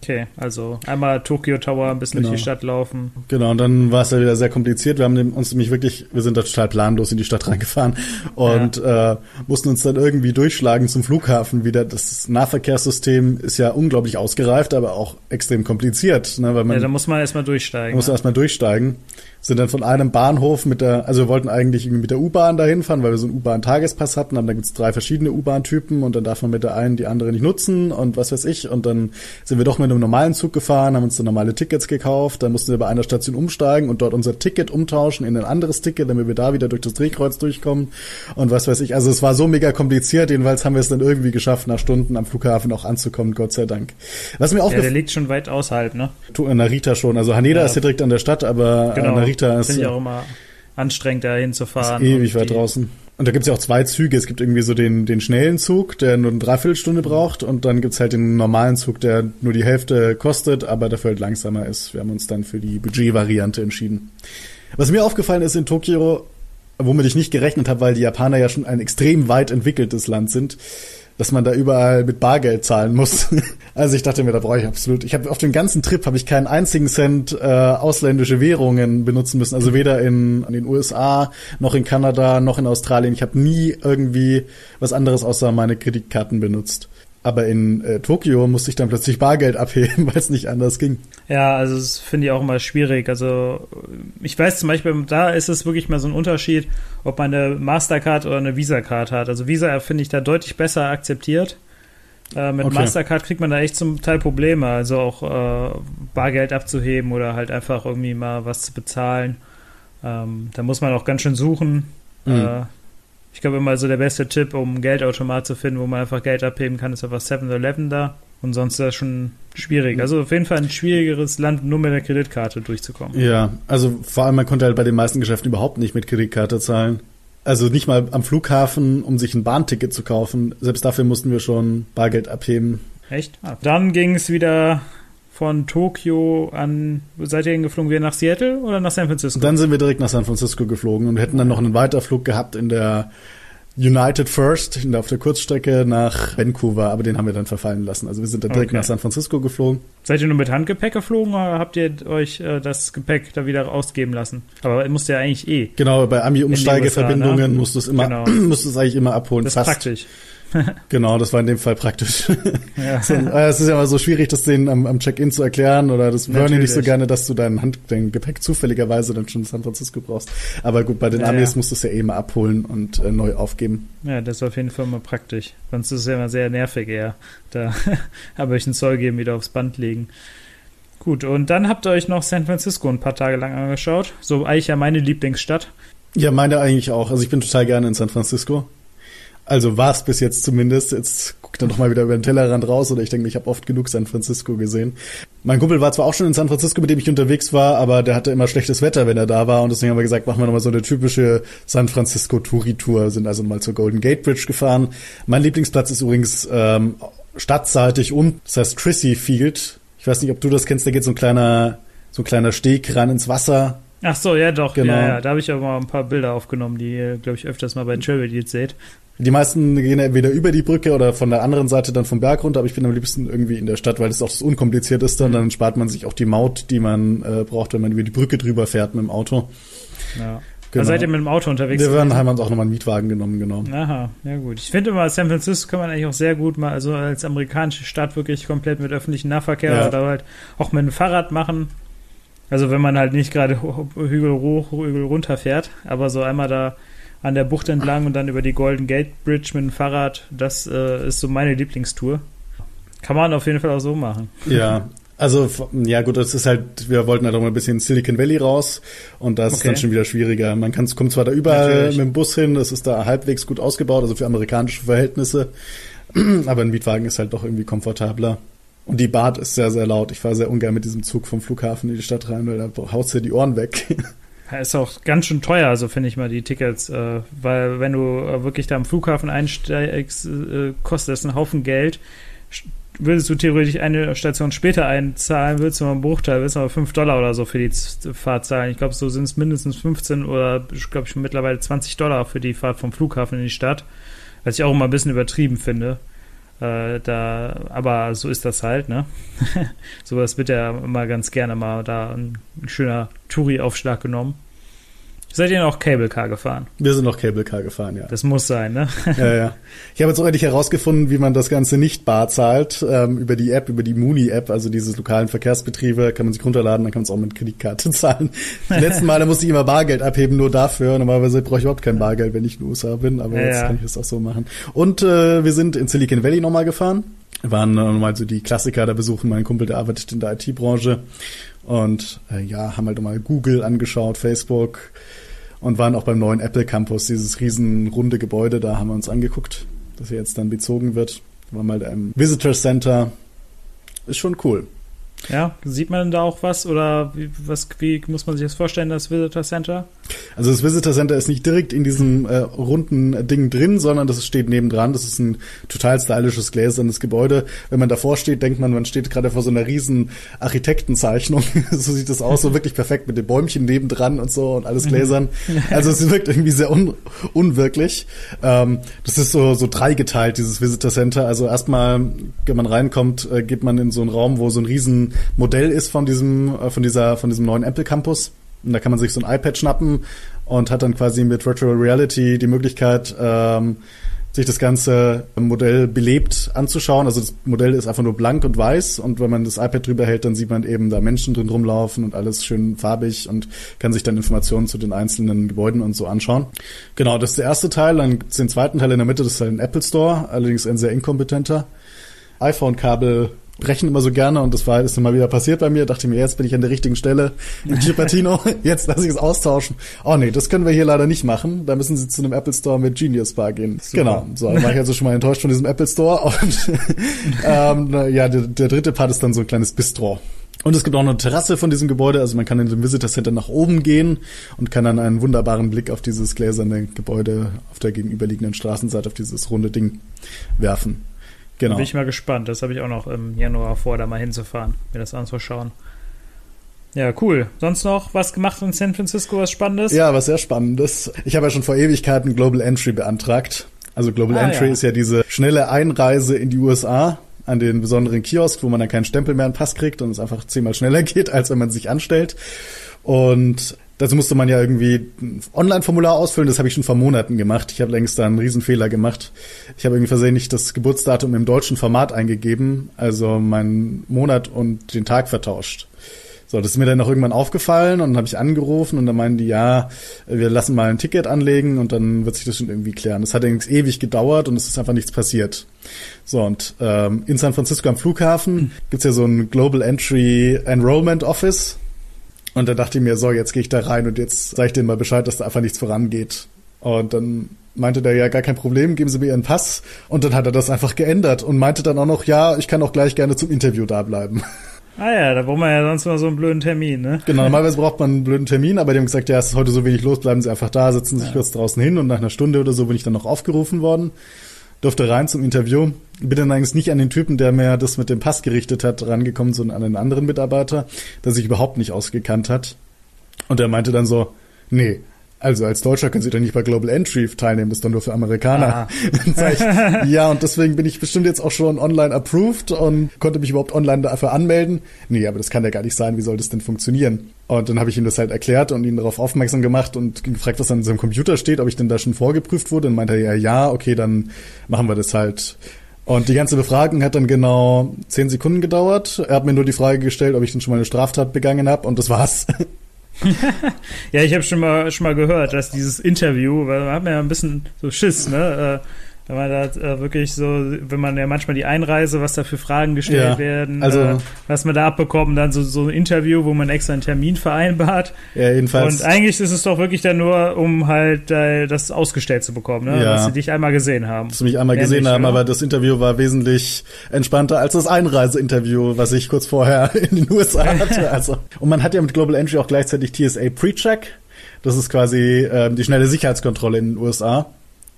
Okay, also einmal Tokyo Tower ein bisschen genau. durch die Stadt laufen. Genau, und dann war es ja wieder sehr kompliziert. Wir haben uns nämlich wirklich, wir sind da total planlos in die Stadt reingefahren und ja. äh, mussten uns dann irgendwie durchschlagen zum Flughafen wieder. Das Nahverkehrssystem ist ja unglaublich ausgereift, aber auch extrem kompliziert. Ne, weil man, ja, da muss man erstmal durchsteigen. Muss man erstmal durchsteigen sind dann von einem Bahnhof mit der, also wir wollten eigentlich irgendwie mit der U-Bahn dahin fahren, weil wir so einen U-Bahn-Tagespass hatten, aber da gibt's drei verschiedene U-Bahn-Typen und dann darf man mit der einen die andere nicht nutzen und was weiß ich. Und dann sind wir doch mit einem normalen Zug gefahren, haben uns dann normale Tickets gekauft, dann mussten wir bei einer Station umsteigen und dort unser Ticket umtauschen in ein anderes Ticket, damit wir da wieder durch das Drehkreuz durchkommen und was weiß ich. Also es war so mega kompliziert, jedenfalls haben wir es dann irgendwie geschafft, nach Stunden am Flughafen auch anzukommen, Gott sei Dank. Was mir auch ja, der liegt schon weit außerhalb, ne? Narita schon. Also Haneda ja. ist ja direkt an der Stadt, aber genau. Narita ist. Finde ich auch immer anstrengend, da hinzufahren. Ewig weit draußen. Und da gibt's ja auch zwei Züge. Es gibt irgendwie so den, den schnellen Zug, der nur eine Dreiviertelstunde braucht. Und dann gibt's halt den normalen Zug, der nur die Hälfte kostet, aber dafür halt langsamer ist. Wir haben uns dann für die Budgetvariante entschieden. Was mir aufgefallen ist in Tokio, womit ich nicht gerechnet habe, weil die Japaner ja schon ein extrem weit entwickeltes Land sind, dass man da überall mit Bargeld zahlen muss. also ich dachte mir, da brauche ich absolut. Ich habe auf dem ganzen Trip habe ich keinen einzigen Cent äh, ausländische Währungen benutzen müssen. Also weder in, in den USA noch in Kanada noch in Australien. Ich habe nie irgendwie was anderes außer meine Kreditkarten benutzt. Aber in äh, Tokio musste ich dann plötzlich Bargeld abheben, weil es nicht anders ging. Ja, also das finde ich auch immer schwierig. Also ich weiß zum Beispiel, da ist es wirklich mal so ein Unterschied, ob man eine Mastercard oder eine Visa-Card hat. Also Visa finde ich da deutlich besser akzeptiert. Äh, mit okay. Mastercard kriegt man da echt zum Teil Probleme, also auch äh, Bargeld abzuheben oder halt einfach irgendwie mal was zu bezahlen. Ähm, da muss man auch ganz schön suchen. Mhm. Ich glaube immer so der beste Tipp, um Geldautomat zu finden, wo man einfach Geld abheben kann, ist einfach 7-Eleven da. Und sonst ist das schon schwierig. Also auf jeden Fall ein schwierigeres Land, nur mit der Kreditkarte durchzukommen. Ja, also vor allem man konnte halt bei den meisten Geschäften überhaupt nicht mit Kreditkarte zahlen. Also nicht mal am Flughafen, um sich ein Bahnticket zu kaufen. Selbst dafür mussten wir schon Bargeld abheben. Echt? Ah. Dann ging es wieder von Tokio an, seid ihr hingeflogen, wieder nach Seattle oder nach San Francisco? Dann sind wir direkt nach San Francisco geflogen und hätten dann noch einen Weiterflug gehabt in der United First auf der Kurzstrecke nach Vancouver, aber den haben wir dann verfallen lassen. Also wir sind dann direkt okay. nach San Francisco geflogen. Seid ihr nur mit Handgepäck geflogen oder habt ihr euch äh, das Gepäck da wieder ausgeben lassen? Aber musst ja eigentlich eh. Genau, bei Ami-Umsteigeverbindungen ne? musst du es immer, genau. musst du es eigentlich immer abholen. Das ist fast. praktisch. genau, das war in dem Fall praktisch. Ja. äh, es ist ja immer so schwierig, das denen am, am Check-in zu erklären oder das hören die nicht so gerne, dass du dein, Hand, dein Gepäck zufälligerweise dann schon in San Francisco brauchst. Aber gut, bei den ja, Amis ja. musst du es ja eh mal abholen und äh, neu aufgeben. Ja, das ist auf jeden Fall mal praktisch. Sonst ist es ja immer sehr nervig eher. Da habe ich einen Zoll geben, wieder aufs Band legen. Gut, und dann habt ihr euch noch San Francisco ein paar Tage lang angeschaut. So eigentlich ja meine Lieblingsstadt. Ja, meine eigentlich auch. Also ich bin total gerne in San Francisco. Also war es bis jetzt zumindest. Jetzt guckt er noch mal wieder über den Tellerrand raus oder ich denke, ich habe oft genug San Francisco gesehen. Mein Kumpel war zwar auch schon in San Francisco, mit dem ich unterwegs war, aber der hatte immer schlechtes Wetter, wenn er da war und deswegen haben wir gesagt, machen wir noch mal so eine typische San Francisco Touri-Tour, sind also mal zur Golden Gate Bridge gefahren. Mein Lieblingsplatz ist übrigens ähm, stadtseitig um, das heißt Trissy Field. Ich weiß nicht, ob du das kennst, da geht so ein kleiner so ein kleiner Steg ran ins Wasser. Ach so, ja doch, genau. ja, ja. da habe ich aber mal ein paar Bilder aufgenommen, die ihr, glaube ich, öfters mal bei Travel Deals seht. Die meisten gehen entweder über die Brücke oder von der anderen Seite dann vom Berg runter, aber ich bin am liebsten irgendwie in der Stadt, weil es auch das unkomplizierteste und dann spart man sich auch die Maut, die man äh, braucht, wenn man über die Brücke drüber fährt mit dem Auto. Ja. Genau. Da seid ihr mit dem Auto unterwegs? Wir waren, haben uns auch nochmal einen Mietwagen genommen, genau. Aha, ja gut. Ich finde immer, San Francisco kann man eigentlich auch sehr gut mal, also als amerikanische Stadt wirklich komplett mit öffentlichem Nahverkehr ja. oder halt auch mit dem Fahrrad machen. Also wenn man halt nicht gerade Hügel hoch, Hügel runter fährt, aber so einmal da an der Bucht entlang und dann über die Golden Gate Bridge mit dem Fahrrad. Das äh, ist so meine Lieblingstour. Kann man auf jeden Fall auch so machen. Ja, also, ja gut, das ist halt, wir wollten halt auch mal ein bisschen in Silicon Valley raus und das okay. ist dann schon wieder schwieriger. Man kann, kommt zwar da überall Natürlich. mit dem Bus hin, das ist da halbwegs gut ausgebaut, also für amerikanische Verhältnisse, aber ein Mietwagen ist halt doch irgendwie komfortabler. Und die Bahn ist sehr, sehr laut. Ich fahre sehr ungern mit diesem Zug vom Flughafen in die Stadt rein, weil da haut dir die Ohren weg. Ist auch ganz schön teuer, also finde ich mal die Tickets, äh, weil wenn du äh, wirklich da am Flughafen einsteigst, äh, kostet das einen Haufen Geld. Würdest du theoretisch eine Station später einzahlen, würdest du mal einen Bruchteil, würdest du mal 5 Dollar oder so für die Fahrt zahlen. Ich glaube, so sind es mindestens 15 oder ich glaube schon mittlerweile 20 Dollar für die Fahrt vom Flughafen in die Stadt. Was ich auch immer ein bisschen übertrieben finde. Äh, da, aber so ist das halt, ne? Sowas wird ja immer ganz gerne mal da ein, schöner Touri-Aufschlag genommen. Seid ihr noch Cable Car gefahren? Wir sind noch Cable Car gefahren, ja. Das muss sein, ne? ja, ja. Ich habe jetzt auch endlich herausgefunden, wie man das Ganze nicht bar zahlt. Ähm, über die App, über die Muni-App, also diese lokalen Verkehrsbetriebe, kann man sich runterladen, dann kann man es auch mit Kreditkarte zahlen. Die letzten Male musste ich immer Bargeld abheben, nur dafür. Normalerweise brauche ich überhaupt kein Bargeld, wenn ich in den USA bin, aber ja, jetzt kann ich das auch so machen. Und äh, wir sind in Silicon Valley nochmal gefahren. Waren äh, nochmal so die Klassiker da besuchen. Mein Kumpel, der arbeitet in der IT-Branche. Und äh, ja, haben halt mal Google angeschaut, Facebook und waren auch beim neuen Apple Campus, dieses riesen runde Gebäude, da haben wir uns angeguckt, das jetzt dann bezogen wird. War mal im Visitor Center. Ist schon cool. Ja, sieht man da auch was oder wie, was, wie muss man sich das vorstellen, das Visitor Center? Also das Visitor Center ist nicht direkt in diesem äh, runden Ding drin, sondern das steht nebendran. Das ist ein total stylisches gläsernes Gebäude. Wenn man davor steht, denkt man, man steht gerade vor so einer riesen Architektenzeichnung. so sieht das aus, so wirklich perfekt mit den Bäumchen nebendran und so und alles mhm. gläsern. Also es wirkt irgendwie sehr un unwirklich. Ähm, das ist so, so dreigeteilt, dieses Visitor Center. Also erstmal, wenn man reinkommt, äh, geht man in so einen Raum, wo so ein riesen Modell ist von diesem, äh, von dieser, von diesem neuen Apple Campus. Und da kann man sich so ein iPad schnappen und hat dann quasi mit Virtual Reality die Möglichkeit, ähm, sich das ganze Modell belebt anzuschauen. Also das Modell ist einfach nur blank und weiß und wenn man das iPad drüber hält, dann sieht man eben da Menschen drin rumlaufen und alles schön farbig und kann sich dann Informationen zu den einzelnen Gebäuden und so anschauen. Genau, das ist der erste Teil. Dann gibt es den zweiten Teil in der Mitte, das ist halt ein Apple Store, allerdings ein sehr inkompetenter. iPhone-Kabel brechen immer so gerne und das war ist mal wieder passiert bei mir. Dachte mir, jetzt bin ich an der richtigen Stelle mit Cupertino, jetzt lasse ich es austauschen. Oh nee, das können wir hier leider nicht machen. Da müssen Sie zu einem Apple Store mit Genius Bar gehen. Super. Genau, so dann war ich also schon mal enttäuscht von diesem Apple Store und ähm, ja, der, der dritte Part ist dann so ein kleines Bistro. Und es gibt auch noch eine Terrasse von diesem Gebäude, also man kann in dem Visitor Center nach oben gehen und kann dann einen wunderbaren Blick auf dieses gläserne Gebäude auf der gegenüberliegenden Straßenseite, auf dieses runde Ding werfen. Genau. Da bin ich mal gespannt. Das habe ich auch noch im Januar vor, da mal hinzufahren, mir das anzuschauen. Ja, cool. Sonst noch was gemacht in San Francisco, was Spannendes? Ja, was sehr Spannendes. Ich habe ja schon vor Ewigkeiten Global Entry beantragt. Also Global ah, Entry ja. ist ja diese schnelle Einreise in die USA an den besonderen Kiosk, wo man dann keinen Stempel mehr an Pass kriegt und es einfach zehnmal schneller geht, als wenn man sich anstellt. Und Dazu musste man ja irgendwie ein Online-Formular ausfüllen, das habe ich schon vor Monaten gemacht. Ich habe längst da einen Riesenfehler gemacht. Ich habe irgendwie versehentlich das Geburtsdatum im deutschen Format eingegeben, also meinen Monat und den Tag vertauscht. So, das ist mir dann noch irgendwann aufgefallen und dann habe ich angerufen und dann meinen die, ja, wir lassen mal ein Ticket anlegen und dann wird sich das schon irgendwie klären. Das hat allerdings ewig gedauert und es ist einfach nichts passiert. So, und ähm, in San Francisco am Flughafen gibt's ja so ein Global Entry Enrollment Office. Und dann dachte ich mir, so, jetzt gehe ich da rein und jetzt sage ich denen mal Bescheid, dass da einfach nichts vorangeht. Und dann meinte der, ja, gar kein Problem, geben Sie mir Ihren Pass. Und dann hat er das einfach geändert und meinte dann auch noch, ja, ich kann auch gleich gerne zum Interview da bleiben. Ah ja, da braucht man ja sonst mal so einen blöden Termin, ne? Genau, normalerweise braucht man einen blöden Termin, aber die haben gesagt, ja, es ist heute so wenig los, bleiben Sie einfach da, setzen sich ja. kurz draußen hin und nach einer Stunde oder so bin ich dann noch aufgerufen worden durfte rein zum Interview. Bin dann eigentlich nicht an den Typen, der mir das mit dem Pass gerichtet hat, rangekommen, sondern an einen anderen Mitarbeiter, der sich überhaupt nicht ausgekannt hat. Und der meinte dann so, nee, also als Deutscher können Sie doch nicht bei Global Entry teilnehmen, das ist doch nur für Amerikaner. ich, ja, und deswegen bin ich bestimmt jetzt auch schon online approved und konnte mich überhaupt online dafür anmelden. Nee, aber das kann ja gar nicht sein, wie soll das denn funktionieren? Und dann habe ich ihm das halt erklärt und ihn darauf aufmerksam gemacht und gefragt, was an seinem Computer steht, ob ich denn da schon vorgeprüft wurde. Und meinte er, ja, ja, okay, dann machen wir das halt. Und die ganze Befragung hat dann genau zehn Sekunden gedauert. Er hat mir nur die Frage gestellt, ob ich denn schon mal eine Straftat begangen habe und das war's. ja, ich habe schon mal schon mal gehört, dass dieses Interview, weil man hat mir ja ein bisschen so Schiss, ne? Wenn man da äh, wirklich so, wenn man ja manchmal die Einreise, was da für Fragen gestellt ja, werden, also, äh, was man da abbekommt, dann so, so ein Interview, wo man extra einen Termin vereinbart. Ja, jedenfalls. Und eigentlich ist es doch wirklich dann nur, um halt äh, das ausgestellt zu bekommen, ne? Ja. dass sie dich einmal gesehen haben. Dass sie mich einmal Ähnlich, gesehen haben, oder? aber das Interview war wesentlich entspannter als das Einreiseinterview, was ich kurz vorher in den USA hatte. Also, und man hat ja mit Global Entry auch gleichzeitig TSA Pre-Check. Das ist quasi äh, die schnelle Sicherheitskontrolle in den USA.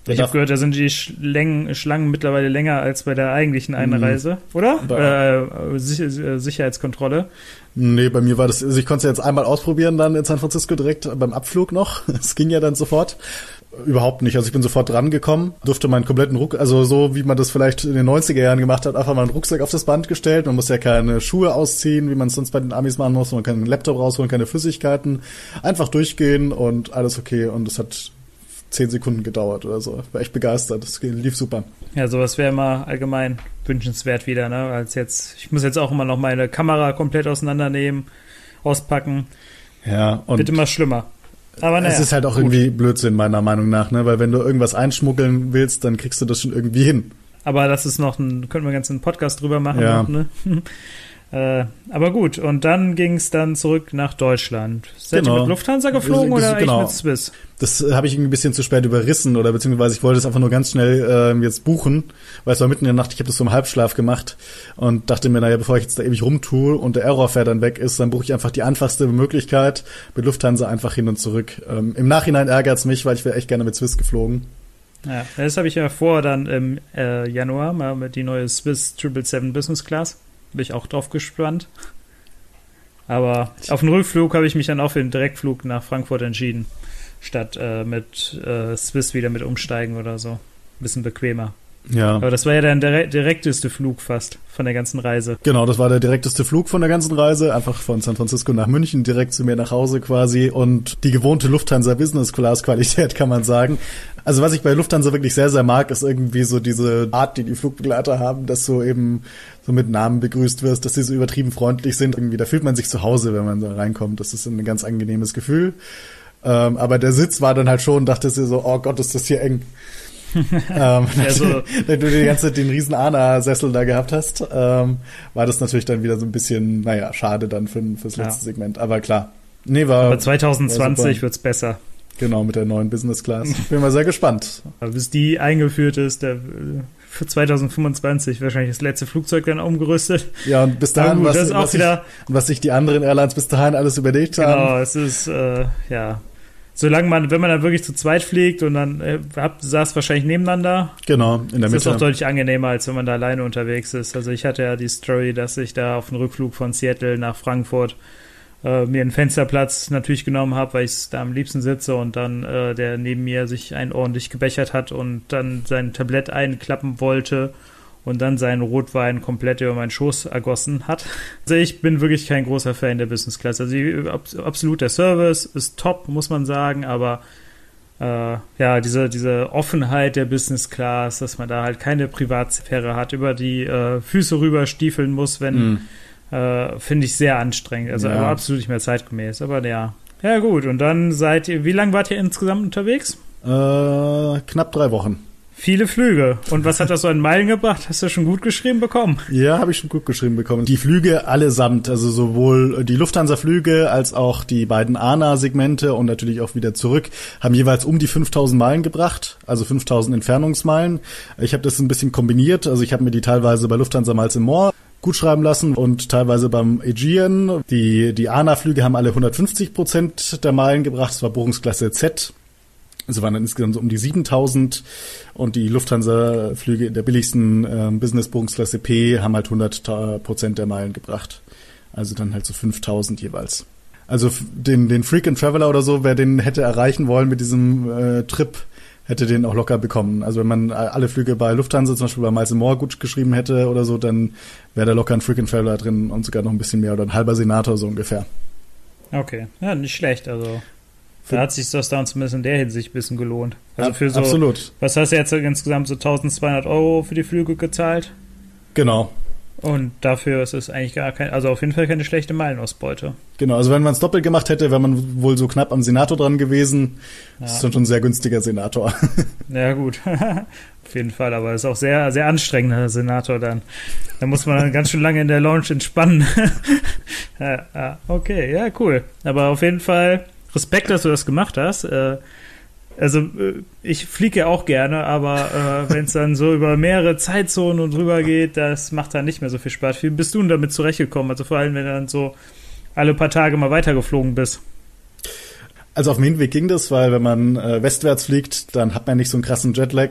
Ich habe gehört, da sind die Schlangen, Schlangen mittlerweile länger als bei der eigentlichen Einreise, mhm. oder? Äh, Sicherheitskontrolle. Nee, bei mir war das, also ich konnte es jetzt einmal ausprobieren dann in San Francisco direkt beim Abflug noch. Es ging ja dann sofort. Überhaupt nicht. Also ich bin sofort drangekommen, durfte meinen kompletten Rucksack, also so wie man das vielleicht in den 90er Jahren gemacht hat, einfach mal einen Rucksack auf das Band gestellt. Man muss ja keine Schuhe ausziehen, wie man es sonst bei den Amis machen muss. Man kann einen Laptop rausholen, keine Flüssigkeiten. Einfach durchgehen und alles okay. Und es hat zehn Sekunden gedauert oder so. War echt begeistert. Das lief super. Ja, sowas wäre immer allgemein wünschenswert wieder, ne? Als jetzt, ich muss jetzt auch immer noch meine Kamera komplett auseinandernehmen, auspacken. Ja, und. Wird immer schlimmer. Aber naja, es ist halt auch gut. irgendwie Blödsinn, meiner Meinung nach, ne? Weil wenn du irgendwas einschmuggeln willst, dann kriegst du das schon irgendwie hin. Aber das ist noch ein, können wir ganz einen Podcast drüber machen, ja. ne? Äh, aber gut, und dann ging es dann zurück nach Deutschland. Seid Genau. ihr mit Lufthansa geflogen Wir sind- oder genau. eigentlich mit Swiss? Das äh, habe ich ein bisschen zu spät überrissen oder beziehungsweise ich wollte es einfach nur ganz schnell ähm, jetzt buchen, weil es war mitten in der Nacht, ich habe das so im Halbschlaf gemacht und dachte mir, naja, bevor ich jetzt da ewig rumtue und der Errorfare dann weg ist, dann buche ich einfach die einfachste Möglichkeit mit Lufthansa einfach hin und zurück. Ähm, Im Nachhinein ärgert's mich, weil ich wäre echt gerne mit Swiss geflogen. Ja, das habe ich ja vor, dann im äh, Januar mal mit die neue Swiss 777 Business Class. Bin ich auch drauf gespannt. Aber auf den Rückflug habe ich mich dann auch für den Direktflug nach Frankfurt entschieden, statt äh, mit äh, Swiss wieder mit umsteigen oder so. Bisschen bequemer. Ja. Aber das war ja der dire direkteste Flug fast von der ganzen Reise. Genau, das war der direkteste Flug von der ganzen Reise, einfach von San Francisco nach München, direkt zu mir nach Hause quasi und die gewohnte Lufthansa Business Class Qualität, kann man sagen. Also was ich bei Lufthansa wirklich sehr, sehr mag, ist irgendwie so diese Art, die die Flugbegleiter haben, dass du eben so mit Namen begrüßt wirst, dass sie so übertrieben freundlich sind. Irgendwie, da fühlt man sich zu Hause, wenn man da reinkommt. Das ist ein ganz angenehmes Gefühl. Ähm, aber der Sitz war dann halt schon, dachte sie so, oh Gott, ist das hier eng. Ähm, Ja, wenn du die ganze Zeit den riesen Ana-Sessel da gehabt hast, ähm, war das natürlich dann wieder so ein bisschen, naja, schade dann für, fürs Ja. letzte Segment. Aber klar. Nee, war, Aber war 2020 super. wird's besser. genau mit der neuen Business Class. Bin mal sehr gespannt. Aber bis die eingeführt ist, der, äh, für 2025 wahrscheinlich das letzte Flugzeug dann umgerüstet. Ja, und bis dahin, gut, was, was, ich, wieder- was sich die anderen Airlines bis dahin alles überlegt haben. Genau, es ist, äh, ja. Solange man, wenn man dann wirklich zu zweit fliegt und dann äh, habt, saß wahrscheinlich nebeneinander, Genau, in der ist das auch Mitte. deutlich angenehmer, als wenn man da alleine unterwegs ist. Also ich hatte ja die Story, dass ich da auf dem Rückflug von Seattle nach Frankfurt äh, mir einen Fensterplatz natürlich genommen habe, weil ich da am liebsten sitze und dann äh, der neben mir sich ein ordentlich gebechert hat und dann sein Tablett einklappen wollte und dann seinen Rotwein komplett über meinen Schoß ergossen hat. Also ich bin wirklich kein großer Fan der Business Class. Also die, ab, absolut der Service ist top, muss man sagen, aber äh, ja, diese, diese Offenheit der Business Class, dass man da halt keine Privatsphäre hat, über die äh, Füße rüber stiefeln muss, wenn, Mhm. äh, finde ich sehr anstrengend. Also Ja. aber absolut nicht mehr zeitgemäß. Aber ja. Ja, gut. Und dann seid ihr, wie lange wart ihr insgesamt unterwegs? Äh, knapp drei Wochen. Viele Flüge. Und was hat das so in Meilen gebracht? Hast du schon gut geschrieben bekommen? Ja, habe ich schon gut geschrieben bekommen. Die Flüge allesamt, also sowohl die Lufthansa-Flüge als auch die beiden ANA-Segmente und natürlich auch wieder zurück, haben jeweils um die 5000 Meilen gebracht, also 5000 Entfernungsmeilen. Ich habe das ein bisschen kombiniert, also ich habe mir die teilweise bei Lufthansa Miles More gut schreiben lassen und teilweise beim Aegean. Die, die ANA-Flüge haben alle 150 Prozent der Meilen gebracht, das war Buchungsklasse Z. Also waren dann insgesamt so um die 7000 und die Lufthansa-Flüge in der billigsten ähm, Business-Buchungsklasse P haben halt 100 Ta- Prozent der Meilen gebracht. Also dann halt so 5000 jeweils. Also den, den Frequent Traveler oder so, wer den hätte erreichen wollen mit diesem äh, Trip, hätte den auch locker bekommen. Also wenn man äh, alle Flüge bei Lufthansa, zum Beispiel bei Miles More gut geschrieben hätte oder so, dann wäre da locker ein Frequent Traveler drin und sogar noch ein bisschen mehr oder ein halber Senator so ungefähr. Okay. Ja, nicht schlecht. Also da hat sich das dann zumindest in der Hinsicht ein bisschen gelohnt. Also für so, Absolut. was hast du jetzt insgesamt so 1200 Euro für die Flüge gezahlt? Genau. Und dafür ist es eigentlich gar kein, also auf jeden Fall keine schlechte Meilenausbeute. Genau, also wenn man es doppelt gemacht hätte, wäre man wohl so knapp am Senator dran gewesen. Das ist Ja, dann schon ein sehr günstiger Senator. ja gut. auf jeden Fall, aber ist auch sehr, sehr anstrengender Senator dann. Da muss man dann ganz schön lange in der Lounge entspannen. ja, ja, okay, ja, cool. Aber auf jeden Fall Respekt, dass du das gemacht hast. Äh, also äh, ich fliege ja auch gerne, aber äh, wenn es dann so über mehrere Zeitzonen und drüber geht, das macht dann nicht mehr so viel Spaß. Wie bist du denn damit zurechtgekommen? Also vor allem, wenn du dann so alle paar Tage mal weitergeflogen bist. Also auf dem Hinweg ging das, weil wenn man äh, westwärts fliegt, dann hat man nicht so einen krassen Jetlag.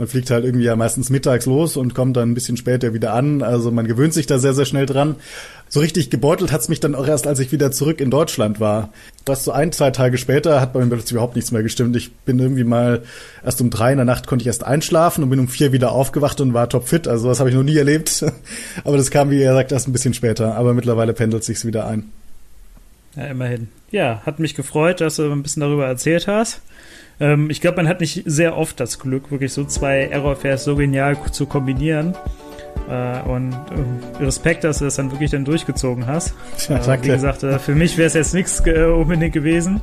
Man fliegt halt irgendwie ja meistens mittags los und kommt dann ein bisschen später wieder an. Also man gewöhnt sich da sehr, sehr schnell dran. So richtig gebeutelt hat's mich dann auch erst, als ich wieder zurück in Deutschland war. Das so ein, zwei Tage später hat bei mir plötzlich überhaupt nichts mehr gestimmt. Ich bin irgendwie mal erst um drei in der Nacht konnte ich erst einschlafen und bin um vier wieder aufgewacht und war topfit. Also das habe ich noch nie erlebt. Aber das kam, wie er sagt, erst ein bisschen später. Aber mittlerweile pendelt sich's wieder ein. Ja, immerhin. Ja, hat mich gefreut, dass du ein bisschen darüber erzählt hast. Ähm, ich glaube, man hat nicht sehr oft das Glück, wirklich so zwei Error-Fairs so genial zu kombinieren. Äh, und äh, Respekt, dass du das dann wirklich dann durchgezogen hast. Ja, Äh, wie gesagt, äh, für mich wäre es jetzt nichts äh, unbedingt gewesen.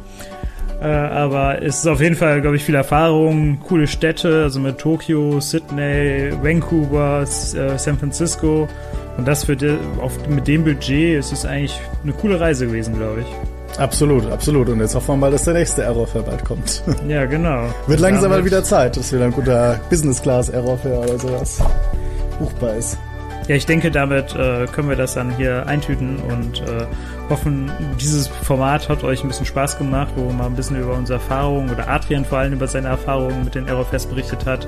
Äh, aber es ist auf jeden Fall, glaube ich, viel Erfahrung, coole Städte, also mit Tokio, Sydney, Vancouver, San Francisco Und das für die, auf, mit dem Budget ist es eigentlich eine coole Reise gewesen, glaube ich. Absolut, absolut. Und jetzt hoffen wir mal, dass der nächste Errorfair bald kommt. Ja, genau. Wird langsam mal wieder Zeit, dass wieder ein guter Business Class Errorfair oder sowas buchbar ist. Ja, ich denke, damit äh, können wir das dann hier eintüten und äh, hoffen, dieses Format hat euch ein bisschen Spaß gemacht, wo man ein bisschen über unsere Erfahrungen oder Adrian vor allem über seine Erfahrungen mit den Aerofest berichtet hat.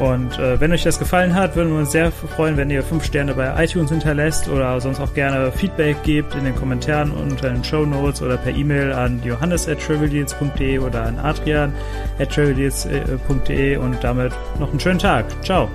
Und äh, wenn euch das gefallen hat, würden wir uns sehr freuen, wenn ihr fünf Sterne bei iTunes hinterlässt oder sonst auch gerne Feedback gebt in den Kommentaren unter den Show Notes oder per E-Mail an johannes at oder an adrian at und damit noch einen schönen Tag. Ciao.